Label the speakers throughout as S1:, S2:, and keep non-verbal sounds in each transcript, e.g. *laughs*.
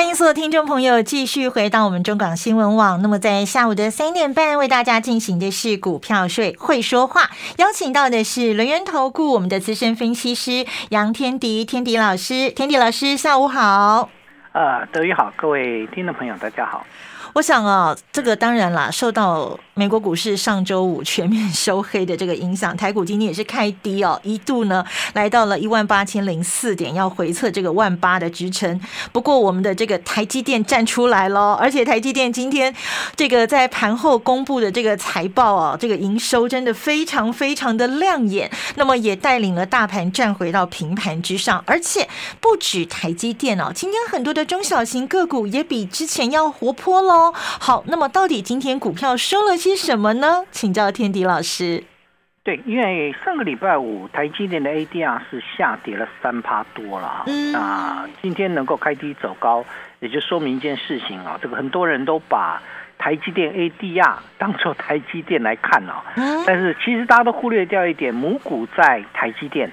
S1: 欢迎所有听众朋友继续回到我们中港新闻网。那么在下午的三点半，为大家进行的是股票税会说话，邀请到的是轮源投顾我们的资深分析师杨天迪，天迪老师，天迪老师，下午好。
S2: 呃，德宇好，各位听众朋友，大家好。
S1: 我想啊，这个当然啦，受到美国股市上周五全面收黑的这个影响，台股今天也是开低哦，一度呢来到了一万八千零四点，要回测这个万八的支撑。不过我们的这个台积电站出来了，而且台积电今天这个在盘后公布的这个财报啊，这个营收真的非常非常的亮眼，那么也带领了大盘站回到平盘之上，而且不止台积电哦，今天很多的中小型个股也比之前要活泼喽。好，那么到底今天股票收了些什么呢？请教天迪老师。
S2: 对，因为上个礼拜五台积电的 ADR 是下跌了三趴多了，那今天能够开低走高，也就说明一件事情啊，这个很多人都把台积电 ADR 当做台积电来看哦，但是其实大家都忽略掉一点，母股在台积电。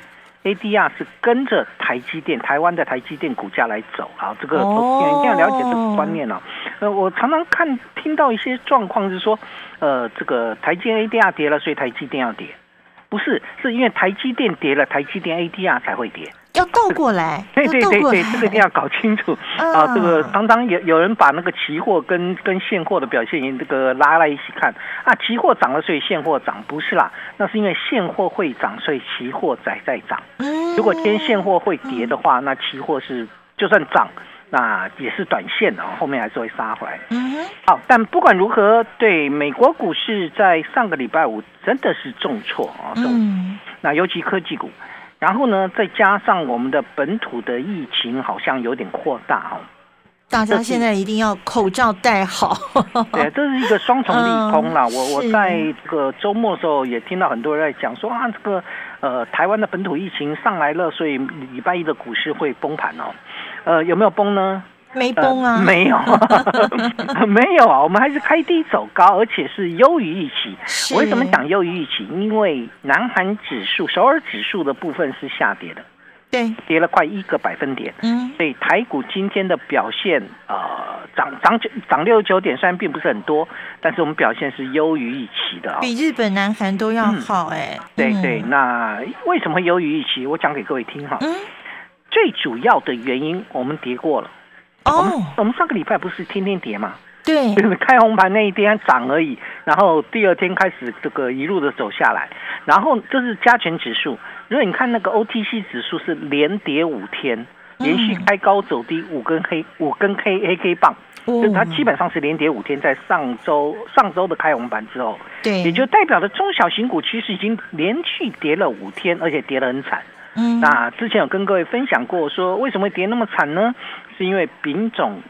S2: ADR 是跟着台积电，台湾的台积电股价来走啊，这个一定要了解这个观念啊。呃，我常常看听到一些状况是说，呃，这个台积电 ADR 跌了，所以台积电要跌，不是，是因为台积电跌了，台积电 ADR 才会跌。
S1: 要倒过来，*laughs*
S2: 对对对对，这个一定要搞清楚啊！这个常常有有人把那个期货跟跟现货的表现这个拉在一起看啊，期货涨了所以现货涨，不是啦，那是因为现货会涨，所以期货在在涨。如果今天现货会跌的话，那期货是就算涨，那也是短线的，后面还是会杀回来。嗯好，但不管如何，对美国股市在上个礼拜五真的是重挫啊，重，那尤其科技股。然后呢，再加上我们的本土的疫情好像有点扩大哦，
S1: 大家现在一定要口罩戴好。*laughs*
S2: 对，这是一个双重利空啦。我我在这个周末的时候也听到很多人在讲说啊，这个呃台湾的本土疫情上来了，所以礼拜一的股市会崩盘哦。呃，有没有崩呢？
S1: 没崩啊，
S2: 没有，*laughs* 没有啊，我们还是开低走高，而且是优于预期。为什么讲优于预期？因为南韩指数、首尔指数的部分是下跌的，
S1: 对，
S2: 跌了快一个百分点。嗯，所以台股今天的表现，呃，涨涨九涨六九点，虽然并不是很多，但是我们表现是优于预期的，
S1: 比日本、南韩都要好。哎，
S2: 对对，那为什么优于预期？我讲给各位听哈。嗯，最主要的原因，我们跌过了。哦，我们上个礼拜不是天天跌嘛？
S1: 对，
S2: 开红盘那一天涨而已，然后第二天开始这个一路的走下来，然后这是加权指数。如果你看那个 OTC 指数是连跌五天，连续开高走低五根黑五根黑黑 K 棒，就它基本上是连跌五天，在上周上周的开红盘之后，
S1: 对，
S2: 也就代表着中小型股其实已经连续跌了五天，而且跌得很惨。嗯，那之前有跟各位分享过，说为什么会跌那么惨呢？是因为丙种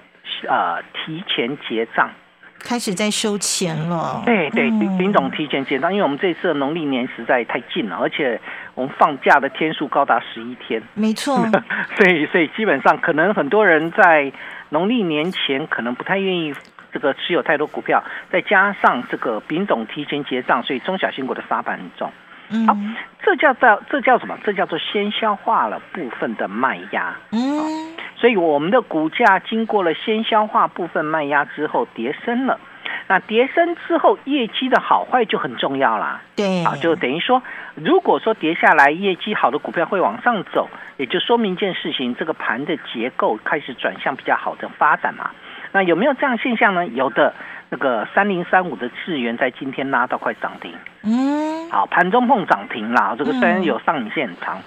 S2: 呃提前结账，
S1: 开始在收钱了。
S2: 对对，丙种提前结账，因为我们这次的农历年实在太近了，而且我们放假的天数高达十一天。
S1: 没错，*laughs*
S2: 所以所以基本上可能很多人在农历年前可能不太愿意这个持有太多股票，再加上这个丙种提前结账，所以中小型股的杀盘很重。嗯好，这叫做这叫什么？这叫做先消化了部分的卖压。嗯，所以我们的股价经过了先消化部分卖压之后，跌升了。那跌升之后，业绩的好坏就很重要啦。
S1: 对，
S2: 啊，就等于说，如果说跌下来，业绩好的股票会往上走，也就说明一件事情，这个盘的结构开始转向比较好的发展嘛。那有没有这样现象呢？有的。那个三零三五的智源在今天拉到快涨停，嗯，好，盘中碰涨停啦。这个虽然有上影线很长，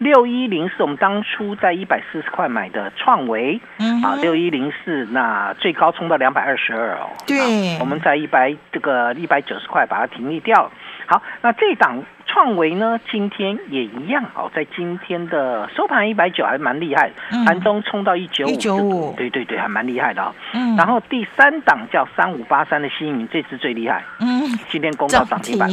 S2: 六一零是我们当初在一百四十块买的创维，嗯，啊，六一零四那最高冲到两百二十二哦，
S1: 对，
S2: 我们在一百这个一百九十块把它停利掉了。好，那这档创维呢，今天也一样哦，在今天的收盘一百九还蛮厉害，盘中冲到一九五，
S1: 一九五，
S2: 对对对，还蛮厉害的哦。嗯，然后第三档叫三五八三的新云，这次最厉害，嗯，今天攻到涨停板。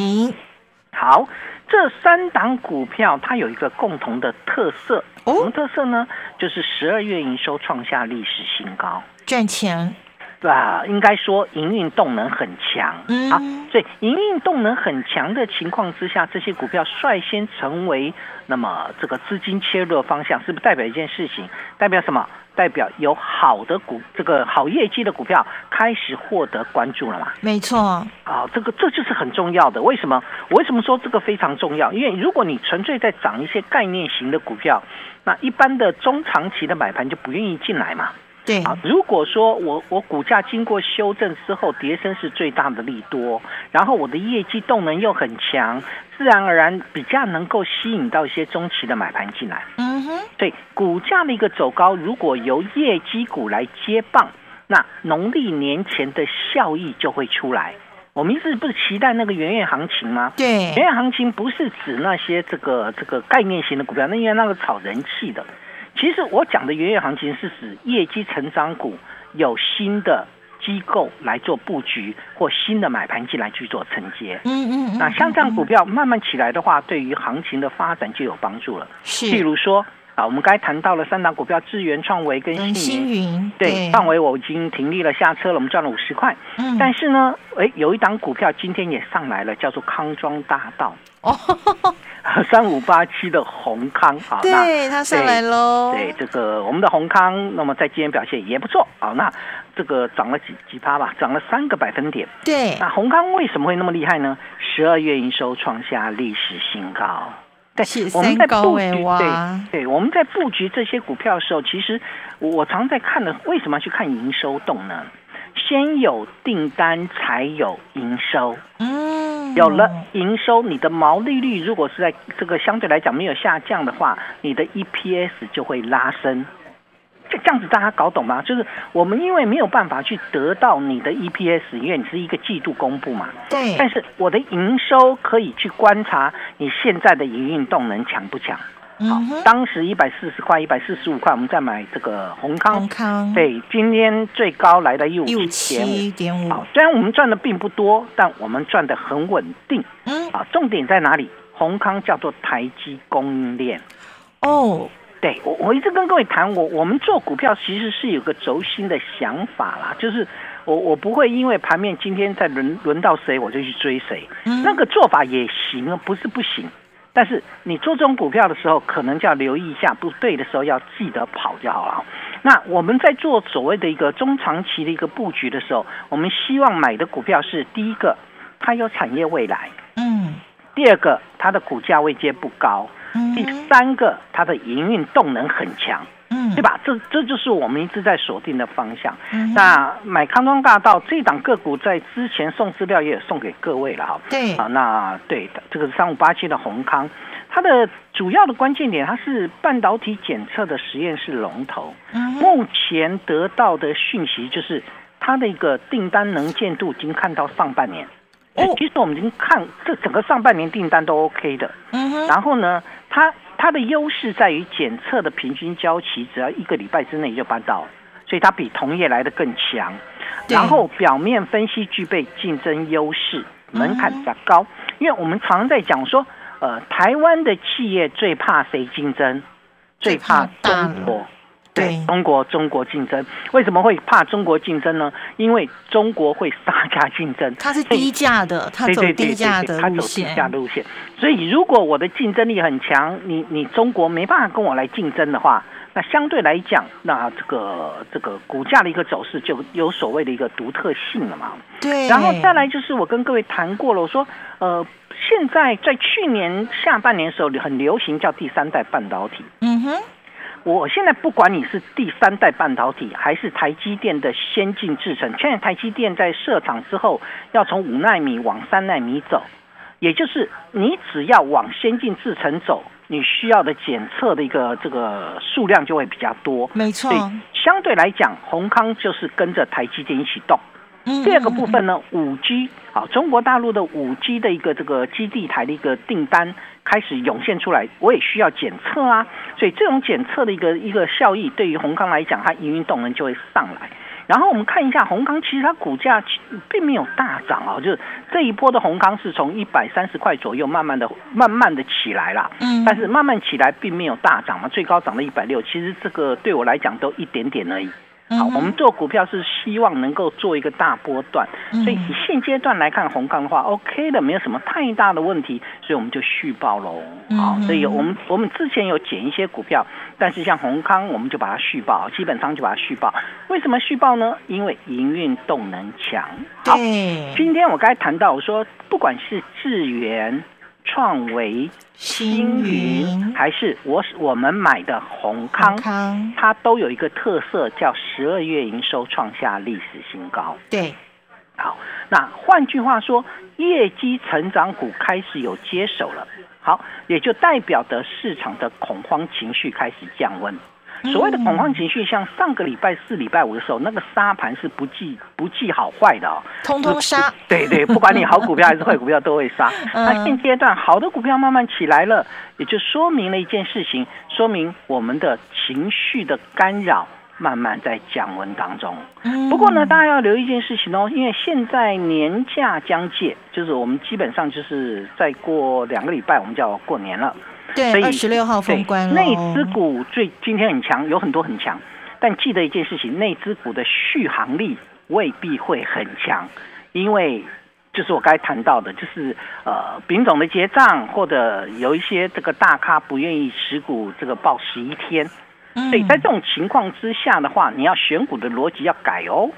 S2: 好，这三档股票它有一个共同的特色，什么特色呢？就是十二月营收创下历史新高，
S1: 赚钱。
S2: 对吧？应该说营运动能很强啊，所以营运动能很强的情况之下，这些股票率先成为那么这个资金切入的方向，是不是代表一件事情？代表什么？代表有好的股，这个好业绩的股票开始获得关注了嘛？
S1: 没错，
S2: 啊，这个这就是很重要的。为什么？我为什么说这个非常重要？因为如果你纯粹在涨一些概念型的股票，那一般的中长期的买盘就不愿意进来嘛。
S1: 对
S2: 啊，如果说我我股价经过修正之后，跌升是最大的利多，然后我的业绩动能又很强，自然而然比较能够吸引到一些中期的买盘进来。嗯哼，对，股价的一个走高，如果由业绩股来接棒，那农历年前的效益就会出来。我们一直不是期待那个元月行情吗？
S1: 对，
S2: 元月行情不是指那些这个这个概念型的股票，那因为那个炒人气的。其实我讲的元月行情是指业绩成长股有新的机构来做布局，或新的买盘进来去做承接。嗯嗯嗯。那像这样股票慢慢起来的话，对于行情的发展就有帮助了。
S1: 是。
S2: 譬如说啊，我们刚才谈到了三档股票：智源、创维跟
S1: 新云。
S2: 对。创维我已经停利了，下车了，我们赚了五十块。嗯。但是呢，哎，有一档股票今天也上来了，叫做康庄大道。哦。*laughs* 三五八七的宏康
S1: 啊，对，它上来喽。
S2: 对，这个我们的宏康，那么在今天表现也不错啊。那这个涨了几几趴吧，涨了三个百分点。
S1: 对，
S2: 那宏康为什么会那么厉害呢？十二月营收创下历史新高。
S1: 对，我们在布局，
S2: 对对，我们在布局这些股票的时候，其实我常在看的，为什么要去看营收动呢？先有订单才有营收。嗯。有了营收，你的毛利率如果是在这个相对来讲没有下降的话，你的 EPS 就会拉升。这这样子大家搞懂吗？就是我们因为没有办法去得到你的 EPS，因为你是一个季度公布嘛。
S1: 对。
S2: 但是我的营收可以去观察你现在的营运动能强不强。好，当时一百四十块、一百四十五块，我们再买这个宏康。
S1: 宏康
S2: 对，今天最高来到一五
S1: 七点五。
S2: 好，虽然我们赚的并不多，但我们赚的很稳定。嗯，啊，重点在哪里？宏康叫做台积供应链。哦，对我我一直跟各位谈，我我们做股票其实是有个轴心的想法啦，就是我我不会因为盘面今天在轮轮到谁我就去追谁，那个做法也行啊，不是不行。但是你做这种股票的时候，可能就要留意一下，不对的时候要记得跑就好了。那我们在做所谓的一个中长期的一个布局的时候，我们希望买的股票是第一个，它有产业未来，嗯；第二个，它的股价位阶不高；第三个，它的营运动能很强。嗯，对吧？这这就是我们一直在锁定的方向。那买康庄大道这档个股，在之前送资料也送给各位了哈。
S1: 对
S2: 啊，那对的，这个是三五八七的宏康，它的主要的关键点，它是半导体检测的实验室龙头。目前得到的讯息就是，它的一个订单能见度已经看到上半年。哦，其实我们已经看这整个上半年订单都 OK 的。嗯哼。然后呢，它。它的优势在于检测的平均交期只要一个礼拜之内就办到，所以它比同业来的更强。然后表面分析具备竞争优势，门槛比较高。因为我们常在讲说，呃，台湾的企业最怕谁竞争？最怕中国。对中国，中国竞争为什么会怕中国竞争呢？因为中国会杀价竞争，
S1: 它是低价的，它走低价的
S2: 路线，低价路线。所以如果我的竞争力很强，你你中国没办法跟我来竞争的话，那相对来讲，那这个这个股价的一个走势就有所谓的一个独特性了嘛。
S1: 对。
S2: 然后再来就是我跟各位谈过了，我说呃，现在在去年下半年的时候很流行叫第三代半导体。嗯哼。我现在不管你是第三代半导体，还是台积电的先进制程，现在台积电在设厂之后，要从五纳米往三纳米走，也就是你只要往先进制程走，你需要的检测的一个这个数量就会比较多。
S1: 没错，
S2: 相对来讲，宏康就是跟着台积电一起动。第二个部分呢，五 G 好，中国大陆的五 G 的一个这个基地台的一个订单开始涌现出来，我也需要检测啊，所以这种检测的一个一个效益，对于宏康来讲，它营运动能就会上来。然后我们看一下宏康，其实它股价并没有大涨啊，就是这一波的宏康是从一百三十块左右慢慢的、慢慢的起来了，嗯，但是慢慢起来并没有大涨嘛，最高涨到一百六，其实这个对我来讲都一点点而已。好，我们做股票是希望能够做一个大波段，所以以现阶段来看，红康的话，OK 的，没有什么太大的问题，所以我们就续报喽。好，所以我们我们之前有减一些股票，但是像红康，我们就把它续报，基本上就把它续报。为什么续报呢？因为营运动能强。
S1: 好，
S2: 今天我刚才谈到，我说不管是智源。创维、
S1: 星云，
S2: 还是我我们买的宏康，它都有一个特色，叫十二月营收创下历史新高。
S1: 对，
S2: 好，那换句话说，业绩成长股开始有接手了，好，也就代表的市场的恐慌情绪开始降温。所谓的恐慌情绪，像上个礼拜四、礼拜五的时候，那个杀盘是不计不计好坏的哦，
S1: 通通杀。
S2: 对对，不管你好股票还是坏股票都会杀。那现阶段好的股票慢慢起来了，也就说明了一件事情，说明我们的情绪的干扰慢慢在降温当中。不过呢，大家要留意一件事情哦，因为现在年假将届，就是我们基本上就是再过两个礼拜，我们就要过年了。
S1: 对，二十六号封关
S2: 内资股最今天很强，有很多很强，但记得一件事情，内资股的续航力未必会很强，因为就是我刚才谈到的，就是呃，丙种的结账，或者有一些这个大咖不愿意持股这个报十一天，所以在这种情况之下的话，你要选股的逻辑要改哦，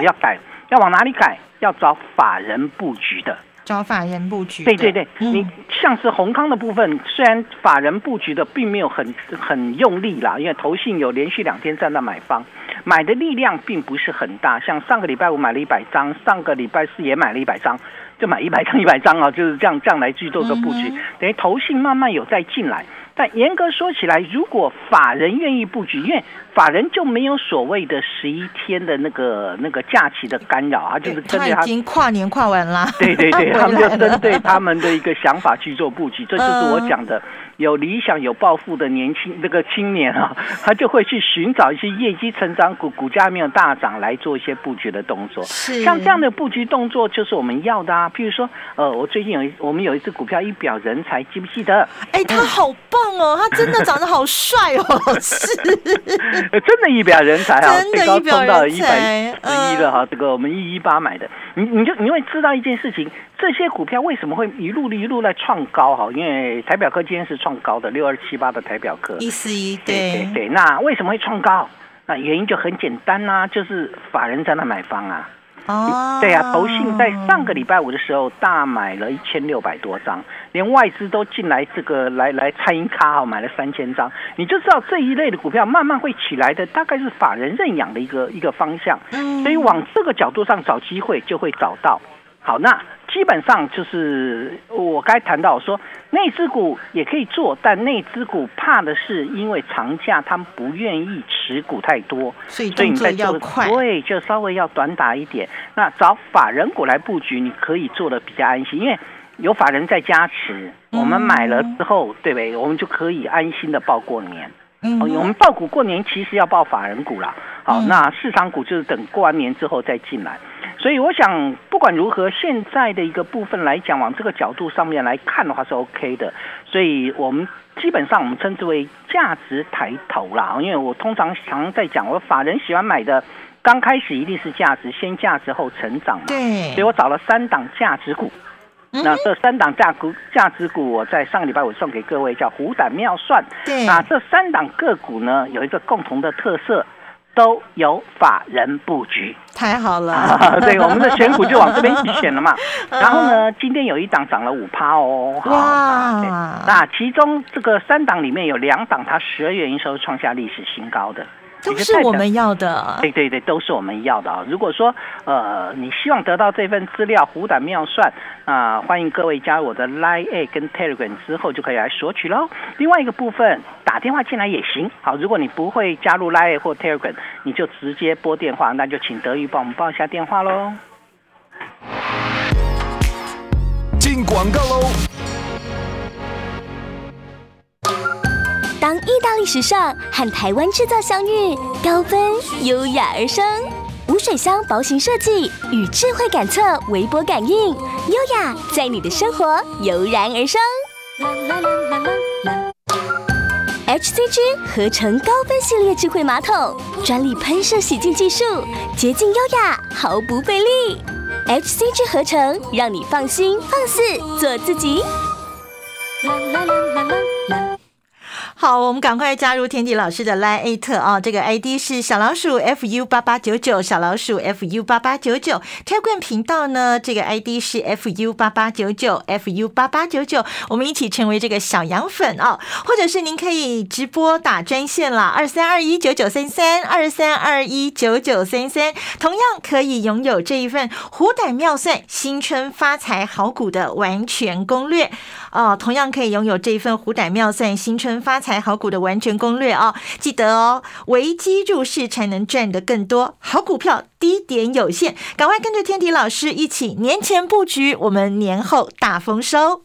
S2: 要改，要往哪里改？要找法人布局的。
S1: 找法人布局，
S2: 对对对，你像是宏康的部分，虽然法人布局的并没有很很用力啦，因为投信有连续两天在那买方，买的力量并不是很大。像上个礼拜五买了一百张，上个礼拜四也买了一百张，就买一百张一百张啊，就是这样这样来去做个布局，等于投信慢慢有在进来。但严格说起来，如果法人愿意布局，因为法人就没有所谓的十一天的那个那个假期的干扰啊，就是针对
S1: 他已经跨年跨完了，
S2: 对 *laughs* 对对，*laughs* 他们就针对他们的一个想法去做布局，这就是我讲的。有理想、有抱负的年轻那个青年啊，他就会去寻找一些业绩成长股，股价没有大涨，来做一些布局的动作。
S1: 是
S2: 像这样的布局动作，就是我们要的啊。譬如说，呃，我最近有一我们有一只股票，一表人才，记不记得？
S1: 哎，他好棒哦，他真的长得好帅哦，*laughs* 是，
S2: 真的，一表人才啊，最高冲到一百十一了哈。这个我们一一八买的，你你就你会知道一件事情。这些股票为什么会一路一路在创高？哈，因为台表科今天是创高的，六二七八的台表科
S1: 一四一，对
S2: 对对。那为什么会创高？那原因就很简单呐，就是法人在那买方啊。
S1: 哦，
S2: 对啊，投信在上个礼拜五的时候大买了一千六百多张，连外资都进来这个来来餐饮卡哈买了三千张，你就知道这一类的股票慢慢会起来的，大概是法人认养的一个一个方向。嗯，所以往这个角度上找机会就会找到。好，那。基本上就是我该谈到说，内资股也可以做，但内资股怕的是因为长假，他们不愿意持股太多，
S1: 所以动作要快，
S2: 对，就稍微要短打一点。那找法人股来布局，你可以做的比较安心，因为有法人在加持，我们买了之后，对不对？我们就可以安心的报过年。嗯，我们报股过年其实要报法人股啦。好，那市场股就是等过完年之后再进来。所以我想，不管如何，现在的一个部分来讲，往这个角度上面来看的话是 OK 的。所以我们基本上我们称之为价值抬头啦。因为我通常常在讲，我法人喜欢买的，刚开始一定是价值，先价值后成长嘛。
S1: 对。
S2: 所以我找了三档价值股。那这三档价股价值股，我在上个礼拜我送给各位叫虎胆妙算。
S1: 对。
S2: 那这三档个股呢，有一个共同的特色。都有法人布局，
S1: 太好了。
S2: 对，我们的选股就往这边去选了嘛。*laughs* 然后呢，今天有一档涨了五趴哦。哇！那其中这个三档里面有两档，它十二月营收创下历史新高的。
S1: 都是我们要的，
S2: 对对对，都是我们要的啊！如果说，呃，你希望得到这份资料，虎胆妙算啊，欢迎各位加入我的 Line 跟 Telegram 之后就可以来索取喽。另外一个部分，打电话进来也行。好，如果你不会加入 Line 或 Telegram，你就直接拨电话，那就请德玉帮我们报一下电话喽。
S3: 进广告喽。
S4: 当意大利时尚和台湾制造相遇，高分优雅而生。无水箱薄型设计与智慧感测微波感应，优雅在你的生活油然而生。HCG 合成高分系列智慧马桶，专利喷射洗净技术，洁净优雅，毫不费力。HCG 合成，让你放心放肆做自己。
S1: 啦啦啦好，我们赶快加入天地老师的 Line 特啊，这个 ID 是小老鼠 fu 八八九九，小老鼠 fu 八八九九。跳棍频道呢，这个 ID 是 fu 八八九九，fu 八八九九。我们一起成为这个小羊粉啊，或者是您可以直播打专线啦，二三二一九九三三，二三二一九九三三。同样可以拥有这一份虎胆妙算新春发财好股的完全攻略哦，同样可以拥有这一份虎胆妙算新春发财。好股的完全攻略哦，记得哦，危机入市才能赚得更多。好股票低点有限，赶快跟着天迪老师一起年前布局，我们年后大丰收。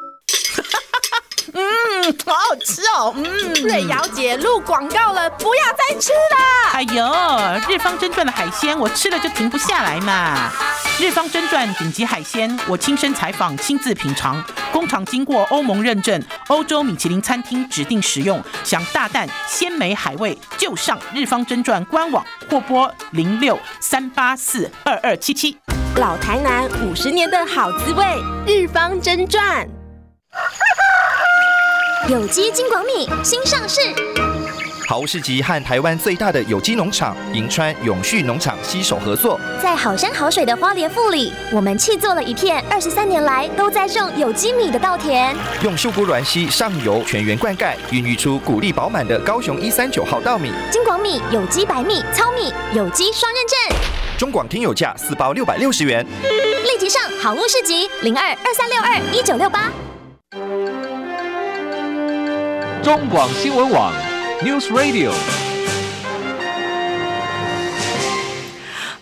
S5: 嗯，好好吃哦。嗯，瑞瑶姐录广告了，不要再吃了。
S6: 哎呦，日方真传的海鲜，我吃了就停不下来嘛。日方真传顶级海鲜，我亲身采访，亲自品尝，工厂经过欧盟认证，欧洲米其林餐厅指定食用。想大啖鲜美海味，就上日方真传官网或拨零六三八四二二七七。
S5: 老台南五十年的好滋味，日方真传。
S4: 有机金广米新上市，
S7: 好物市集和台湾最大的有机农场银川永续农场携手合作，
S4: 在好山好水的花莲富里，我们砌做了一片二十三年来都在种有机米的稻田，
S7: 用秀姑软溪上游全员灌溉，孕育出谷粒饱满的高雄一三九号稻米。
S4: 金广米有机白米糙米有机双认证，
S7: 中广听友价四包六百六十元，
S4: 立即上好物市集零二二三六二一九六八。
S8: 中广新闻网，News Radio。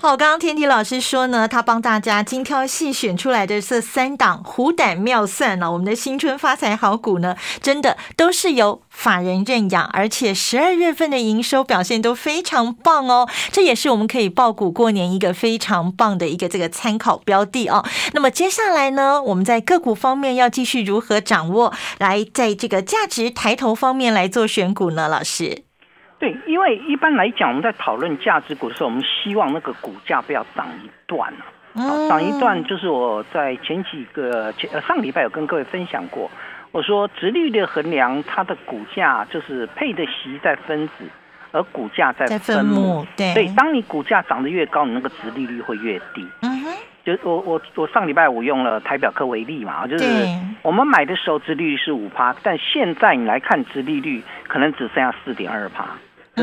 S1: 好，刚刚天地老师说呢，他帮大家精挑细选出来的这三档虎胆妙算呢，我们的新春发财好股呢，真的都是由法人认养，而且十二月份的营收表现都非常棒哦，这也是我们可以报股过年一个非常棒的一个这个参考标的哦。那么接下来呢，我们在个股方面要继续如何掌握，来在这个价值抬头方面来做选股呢？老师。
S2: 对，因为一般来讲，我们在讨论价值股的时候，我们希望那个股价不要涨一段啊。涨一段就是我在前几个前呃上礼拜有跟各位分享过，我说直率的衡量，它的股价就是配的息在分子，而股价在分母。
S1: 对，
S2: 所以当你股价涨得越高，你那个直利率会越低。嗯哼，就我我我上礼拜我用了台表科为例嘛，就是我们买的时候殖利率是五趴，但现在你来看殖利率可能只剩下四点二趴。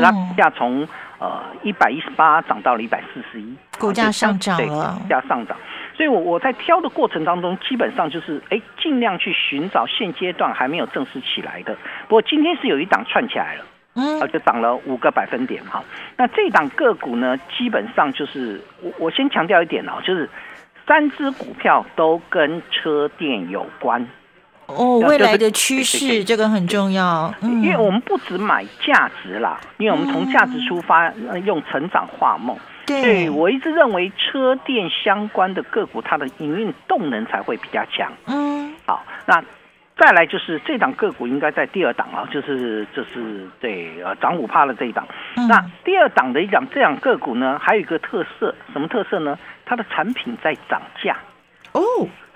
S2: 它价从呃一百一十八涨到了一百四十一，
S1: 股价上涨了，
S2: 股价上涨。所以，我我在挑的过程当中，基本上就是哎，尽量去寻找现阶段还没有正式起来的。不过今天是有一档串起来了，嗯，啊，就涨了五个百分点哈。那这档个股呢，基本上就是我我先强调一点哦，就是三只股票都跟车电有关。
S1: 哦，未来的趋势这个很重要，
S2: 因为我们不只买价值啦，因为我们从价值出发，用成长画梦。对，我一直认为车电相关的个股，它的营运动能才会比较强。嗯，好，那再来就是这档个股应该在第二档啊，就是就是对呃涨五趴的这一档。那第二档的一档这样个股呢，还有一个特色，什么特色呢？它的产品在涨价。哦，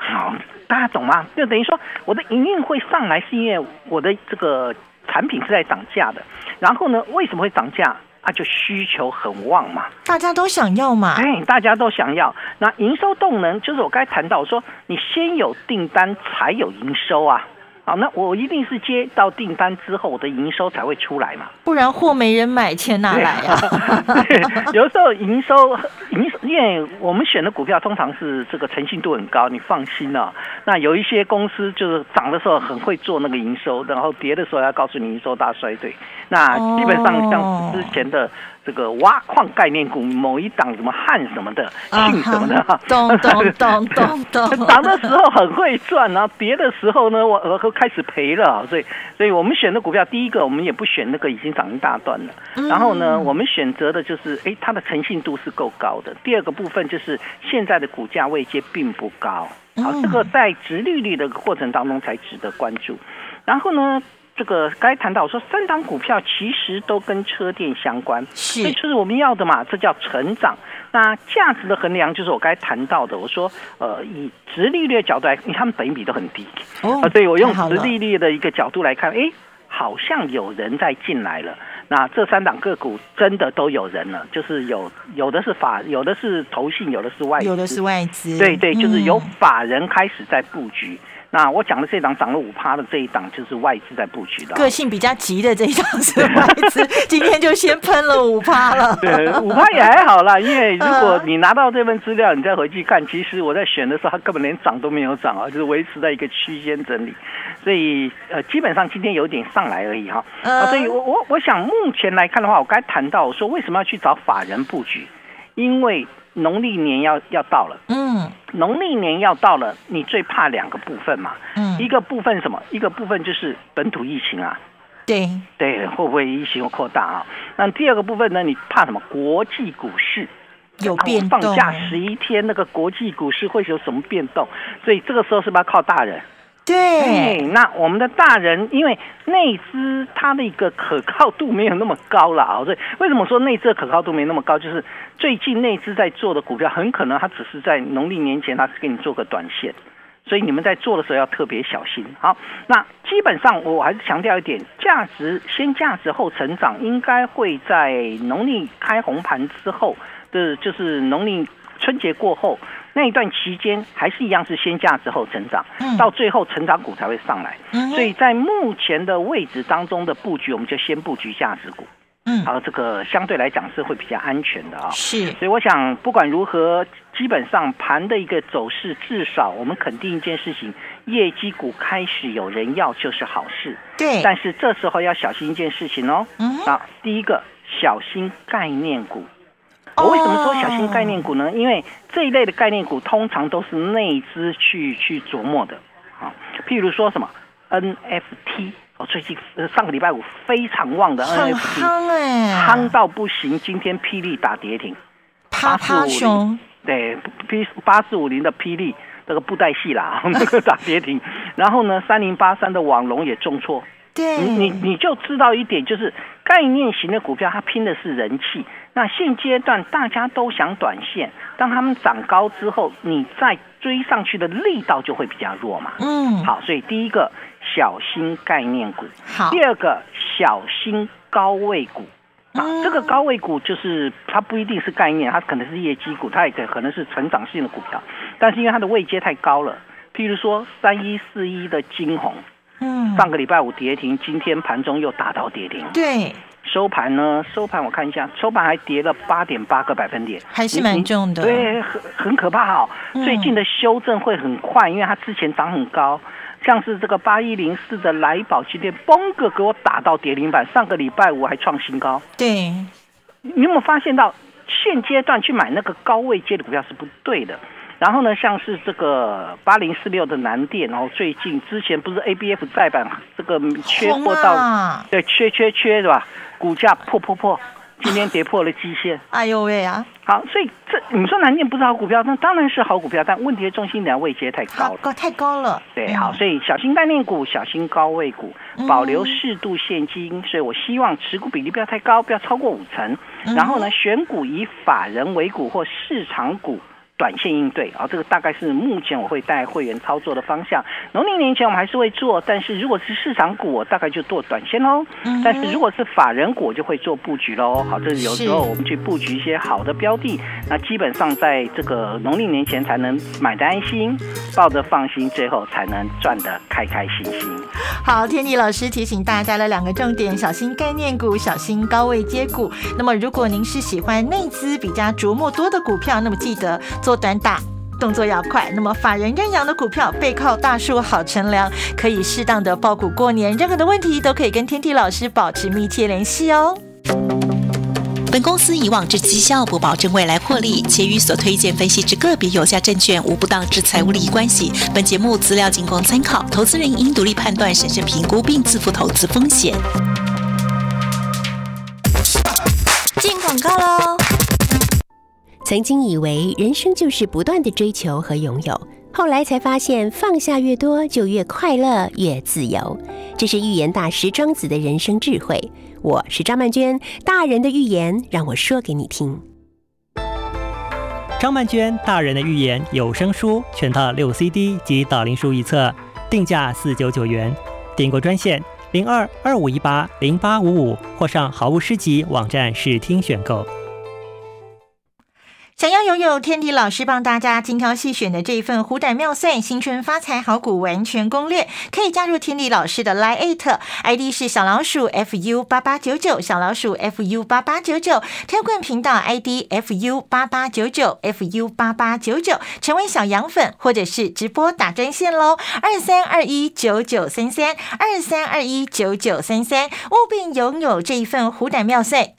S2: 好。大家懂吗？就等于说，我的营运会上来，是因为我的这个产品是在涨价的。然后呢，为什么会涨价？啊，就需求很旺嘛，
S1: 大家都想要嘛，
S2: 哎，大家都想要。那营收动能就是我刚才谈到说，你先有订单才有营收啊。好，那我一定是接到订单之后，我的营收才会出来嘛，
S1: 不然货没人买，钱哪来啊？*laughs*
S2: 有时候营收营，因为我们选的股票通常是这个诚信度很高，你放心啊。那有一些公司就是涨的时候很会做那个营收，然后跌的时候要告诉你营收大衰退。那基本上像之前的。这个挖矿概念股某一档什么汉什么的信什么的，
S1: 咚咚咚咚咚，
S2: 涨的时候很会赚，然后跌的时候呢，我我开始赔了，所以所以我们选的股票，第一个我们也不选那个已经涨一大段了，然后呢，我们选择的就是哎它的诚信度是够高的，第二个部分就是现在的股价位阶并不高，好，这个在直利率的过程当中才值得关注，然后呢。这个该谈到我说，三档股票其实都跟车电相关，
S1: 是，
S2: 就是我们要的嘛，这叫成长。那价值的衡量就是我该谈到的，我说，呃，以直利率的角度来，因为他们本益比都很低，
S1: 哦，
S2: 对我用直利率的一个角度来看，哎，好像有人在进来了。那这三档个股真的都有人了，就是有有的是法，有的是投信，有的是外，
S1: 有的是外资，
S2: 对对，就是有法人开始在布局。那我讲的这档涨了五趴的这一档，就是外资在布局的。
S1: 个性比较急的这一档是外资，*laughs* 今天就先喷了五趴了。
S2: 对，五趴也还好啦，因为如果你拿到这份资料，你再回去看，其实我在选的时候，它根本连涨都没有涨啊，就是维持在一个区间整理。所以呃，基本上今天有点上来而已哈。啊，所以我我我想目前来看的话，我该谈到说为什么要去找法人布局，因为。农历年要要到了，
S1: 嗯，
S2: 农历年要到了，你最怕两个部分嘛，
S1: 嗯，
S2: 一个部分什么？一个部分就是本土疫情啊，
S1: 对
S2: 对，会不会疫情扩大啊？那第二个部分呢？你怕什么？国际股市
S1: 有变动，
S2: 放假十一天，那个国际股市会有什么变动？所以这个时候是不是要靠大人？
S1: 对，
S2: 那我们的大人，因为内资它的一个可靠度没有那么高了啊，所以为什么说内资的可靠度没那么高？就是最近内资在做的股票，很可能它只是在农历年前，它是给你做个短线，所以你们在做的时候要特别小心。好，那基本上我还是强调一点，价值先价值后成长，应该会在农历开红盘之后的，就是农历春节过后。那一段期间还是一样是先价之后成长，到最后成长股才会上来。所以在目前的位置当中的布局，我们就先布局价值股。
S1: 嗯，
S2: 好，这个相对来讲是会比较安全的啊。
S1: 是，
S2: 所以我想不管如何，基本上盘的一个走势，至少我们肯定一件事情：业绩股开始有人要就是好事。
S1: 对，
S2: 但是这时候要小心一件事情哦。
S1: 嗯，
S2: 啊，第一个小心概念股。我为什么说小心概念股呢？因为这一类的概念股通常都是内资去去琢磨的啊。譬如说什么 NFT，哦，最近上个礼拜五非常旺的 NFT，
S1: 夯哎，
S2: 夯到不行。今天霹雳打跌停，
S1: 啪啪熊，
S2: 对，P 八四五零的霹雳那个布袋戏啦，*laughs* 那个打跌停。然后呢，三零八三的网龙也重挫。
S1: 对，
S2: 你你你就知道一点，就是概念型的股票，它拼的是人气。那现阶段大家都想短线，当他们涨高之后，你再追上去的力道就会比较弱嘛。
S1: 嗯，
S2: 好，所以第一个小心概念股，
S1: 好，
S2: 第二个小心高位股。啊，这个高位股就是它不一定是概念，它可能是业绩股，它也可可能是成长性的股票，但是因为它的位阶太高了，譬如说三一四一的金红。
S1: 嗯，
S2: 上个礼拜五跌停，今天盘中又打到跌停。
S1: 对，
S2: 收盘呢？收盘我看一下，收盘还跌了八点八个百分点，
S1: 还是蛮重的。
S2: 对，很很可怕哦。最近的修正会很快，因为它之前涨很高，像是这个八一零四的来宝今天嘣个给我打到跌停板，上个礼拜五还创新高。
S1: 对，
S2: 你有没有发现到现阶段去买那个高位接的股票是不对的？然后呢，像是这个八零四六的南电，然后最近之前不是 A B F 再版这个缺货到，对，缺缺缺是吧？股价破破破，今天跌破了基线。*laughs*
S1: 哎呦喂啊！
S2: 好，所以这你说南电不是好股票，那当然是好股票，但问题的重心点位阶太高了，
S1: 高太高了。
S2: 对，好，所以小心概念股，小心高位股，保留适度现金。所以我希望持股比例不要太高，不要超过五成。然后呢，选股以法人为股或市场股。短线应对啊，这个大概是目前我会带会员操作的方向。农历年前我们还是会做，但是如果是市场股，我大概就做短线喽。但是如果是法人股，就会做布局喽。好，这是有时候我们去布局一些好的标的，那基本上在这个农历年前才能买的安心，抱着放心，最后才能赚得开开心心。
S1: 好，天地老师提醒大家了两个重点：小心概念股，小心高位接股。那么，如果您是喜欢内资比较琢磨多的股票，那么记得做短打。动作要快，那么法人认养的股票背靠大树好乘凉，可以适当的爆股过年。任何的问题都可以跟天地老师保持密切联系哦。
S9: 本公司以往之绩效不保证未来获利，且与所推荐分析之个别有价证券无不当之财务利益关系。本节目资料仅供参考，投资人应独立判断、审慎评估并自负投资风险。
S1: 进广告喽。
S3: 曾经以为人生就是不断的追求和拥有，后来才发现放下越多就越快乐越自由。这是预言大师庄子的人生智慧。我是张曼娟，大人的预言让我说给你听。
S10: 张曼娟大人的预言有声书全套六 CD 及导灵书一册，定价四九九元。订购专线零二二五一八零八五五，或上好物诗集网站试听选购。
S1: 想要拥有天迪老师帮大家精挑细选的这一份虎胆妙算新春发财好股完全攻略，可以加入天迪老师的 Line ID 是小老鼠 fu 八八九九，小老鼠 fu 八八九九，天冠频道 ID fu 八八九九 fu 八八九九，成为小羊粉或者是直播打专线喽，二三二一九九三三二三二一九九三三，务必拥有这一份虎胆妙算。